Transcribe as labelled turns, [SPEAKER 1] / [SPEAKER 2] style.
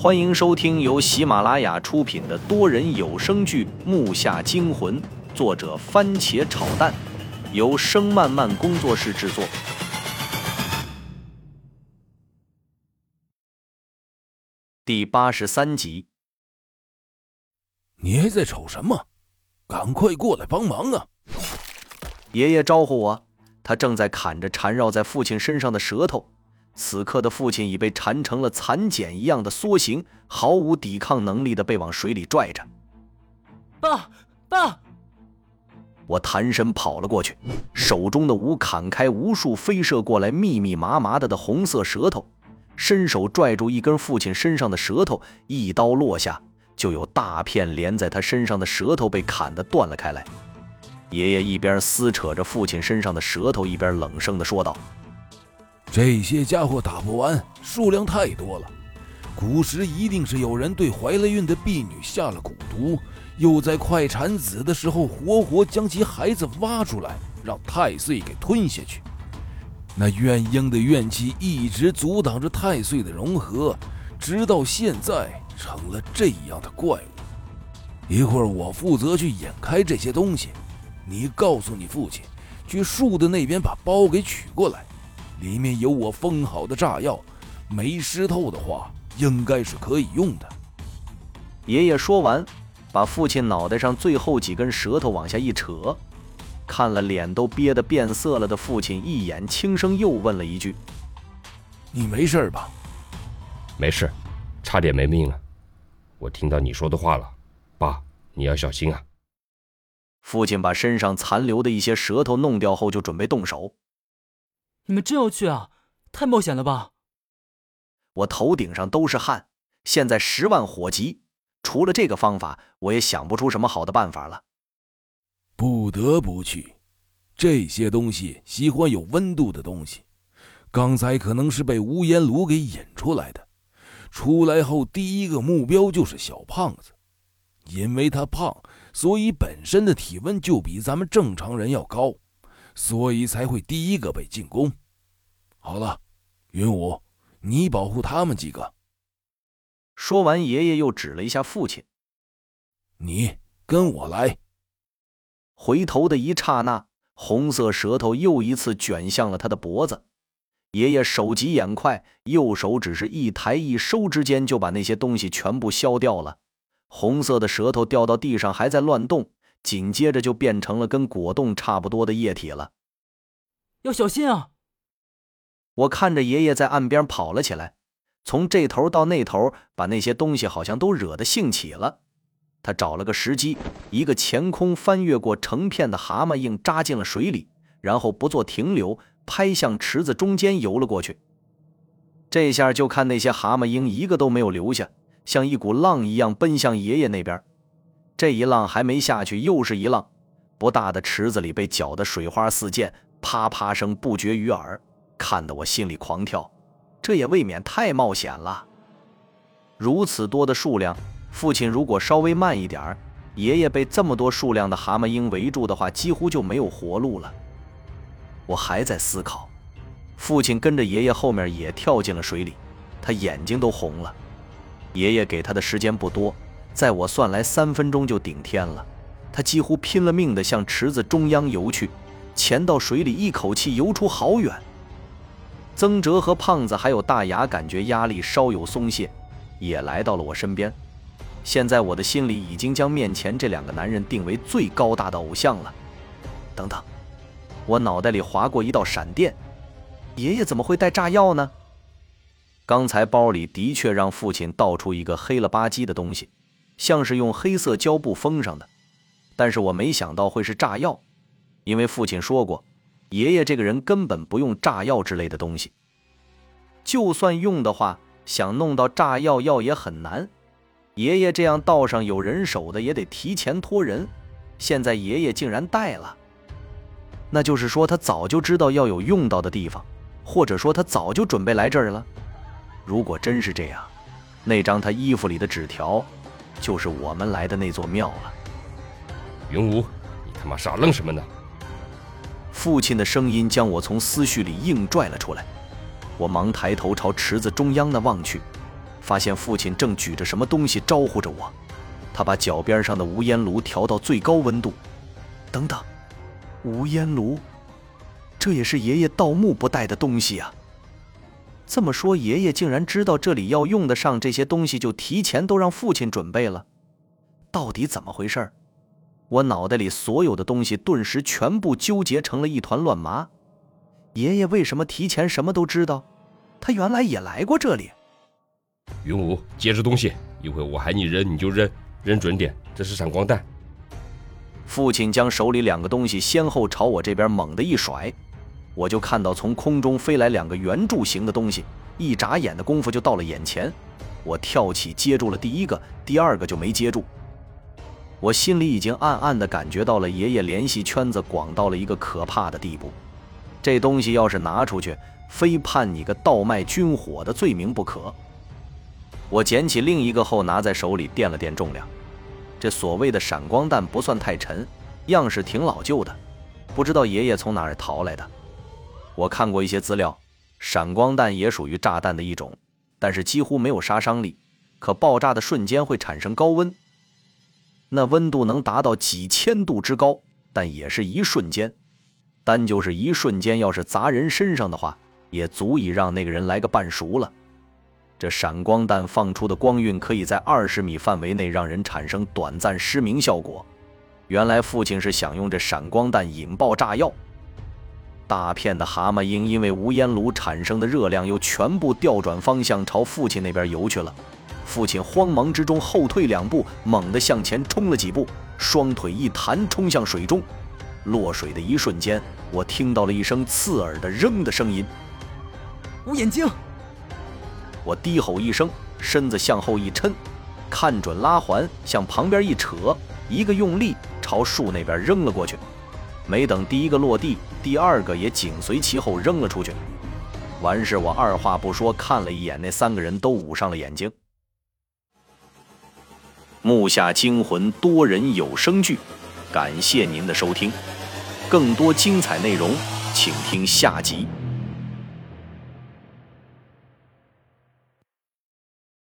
[SPEAKER 1] 欢迎收听由喜马拉雅出品的多人有声剧《木下惊魂》，作者番茄炒蛋，由声漫漫工作室制作。第八十三集，
[SPEAKER 2] 你还在瞅什么？赶快过来帮忙啊！
[SPEAKER 1] 爷爷招呼我，他正在砍着缠绕在父亲身上的舌头。此刻的父亲已被缠成了蚕茧一样的缩形，毫无抵抗能力的被往水里拽着。
[SPEAKER 3] 爸，爸！
[SPEAKER 1] 我弹身跑了过去，手中的舞砍开无数飞射过来密密麻麻的的红色舌头，伸手拽住一根父亲身上的舌头，一刀落下，就有大片连在他身上的舌头被砍得断了开来。爷爷一边撕扯着父亲身上的舌头，一边冷声地说道。
[SPEAKER 2] 这些家伙打不完，数量太多了。古时一定是有人对怀了孕的婢女下了蛊毒，又在快产子的时候活活将其孩子挖出来，让太岁给吞下去。那怨婴的怨气一直阻挡着太岁的融合，直到现在成了这样的怪物。一会儿我负责去引开这些东西，你告诉你父亲，去树的那边把包给取过来。里面有我封好的炸药，没湿透的话，应该是可以用的。
[SPEAKER 1] 爷爷说完，把父亲脑袋上最后几根舌头往下一扯，看了脸都憋得变色了的父亲一眼，轻声又问了一句：“
[SPEAKER 2] 你没事吧？”“
[SPEAKER 4] 没事，差点没命了。我听到你说的话了，爸，你要小心啊。”
[SPEAKER 1] 父亲把身上残留的一些舌头弄掉后，就准备动手。
[SPEAKER 3] 你们真要去啊？太冒险了吧！
[SPEAKER 1] 我头顶上都是汗，现在十万火急，除了这个方法，我也想不出什么好的办法了。
[SPEAKER 2] 不得不去，这些东西喜欢有温度的东西。刚才可能是被无烟炉给引出来的，出来后第一个目标就是小胖子，因为他胖，所以本身的体温就比咱们正常人要高。所以才会第一个被进攻。好了，云武，你保护他们几个。
[SPEAKER 1] 说完，爷爷又指了一下父亲：“
[SPEAKER 2] 你跟我来。”
[SPEAKER 1] 回头的一刹那，红色舌头又一次卷向了他的脖子。爷爷手疾眼快，右手只是一抬一收之间，就把那些东西全部削掉了。红色的舌头掉到地上，还在乱动。紧接着就变成了跟果冻差不多的液体了，
[SPEAKER 3] 要小心啊！
[SPEAKER 1] 我看着爷爷在岸边跑了起来，从这头到那头，把那些东西好像都惹得兴起了。他找了个时机，一个前空翻越过成片的蛤蟆硬扎进了水里，然后不做停留，拍向池子中间游了过去。这下就看那些蛤蟆鹰一个都没有留下，像一股浪一样奔向爷爷那边。这一浪还没下去，又是一浪，不大的池子里被搅得水花四溅，啪啪声不绝于耳，看得我心里狂跳。这也未免太冒险了。如此多的数量，父亲如果稍微慢一点爷爷被这么多数量的蛤蟆鹰围住的话，几乎就没有活路了。我还在思考，父亲跟着爷爷后面也跳进了水里，他眼睛都红了。爷爷给他的时间不多。在我算来，三分钟就顶天了。他几乎拼了命地向池子中央游去，潜到水里，一口气游出好远。曾哲和胖子还有大牙感觉压力稍有松懈，也来到了我身边。现在我的心里已经将面前这两个男人定为最高大的偶像了。等等，我脑袋里划过一道闪电：爷爷怎么会带炸药呢？刚才包里的确让父亲倒出一个黑了吧唧的东西。像是用黑色胶布封上的，但是我没想到会是炸药，因为父亲说过，爷爷这个人根本不用炸药之类的东西。就算用的话，想弄到炸药药也很难。爷爷这样道上有人手的，也得提前托人。现在爷爷竟然带了，那就是说他早就知道要有用到的地方，或者说他早就准备来这儿了。如果真是这样，那张他衣服里的纸条。就是我们来的那座庙了。
[SPEAKER 4] 云无，你他妈傻愣什么呢？
[SPEAKER 1] 父亲的声音将我从思绪里硬拽了出来。我忙抬头朝池子中央那望去，发现父亲正举着什么东西招呼着我。他把脚边上的无烟炉调到最高温度。等等，无烟炉，这也是爷爷盗墓不带的东西啊。这么说，爷爷竟然知道这里要用得上这些东西，就提前都让父亲准备了。到底怎么回事？我脑袋里所有的东西顿时全部纠结成了一团乱麻。爷爷为什么提前什么都知道？他原来也来过这里。
[SPEAKER 4] 云武，接着东西，一会我喊你扔你就扔，扔准点。这是闪光弹。
[SPEAKER 1] 父亲将手里两个东西先后朝我这边猛地一甩。我就看到从空中飞来两个圆柱形的东西，一眨眼的功夫就到了眼前。我跳起接住了第一个，第二个就没接住。我心里已经暗暗地感觉到了爷爷联系圈子广到了一个可怕的地步。这东西要是拿出去，非判你个倒卖军火的罪名不可。我捡起另一个后拿在手里掂了掂重量，这所谓的闪光弹不算太沉，样式挺老旧的，不知道爷爷从哪儿淘来的。我看过一些资料，闪光弹也属于炸弹的一种，但是几乎没有杀伤力。可爆炸的瞬间会产生高温，那温度能达到几千度之高，但也是一瞬间。单就是一瞬间，要是砸人身上的话，也足以让那个人来个半熟了。这闪光弹放出的光晕可以在二十米范围内让人产生短暂失明效果。原来父亲是想用这闪光弹引爆炸药。大片的蛤蟆鹰因为无烟炉产生的热量，又全部调转方向朝父亲那边游去了。父亲慌忙之中后退两步，猛地向前冲了几步，双腿一弹冲向水中。落水的一瞬间，我听到了一声刺耳的“扔”的声音。
[SPEAKER 3] 无眼睛！
[SPEAKER 1] 我低吼一声，身子向后一抻，看准拉环，向旁边一扯，一个用力朝树那边扔了过去。没等第一个落地，第二个也紧随其后扔了出去。完事，我二话不说看了一眼，那三个人都捂上了眼睛。木下惊魂多人有声剧，感谢您的收听，更多精彩内容，请听下集。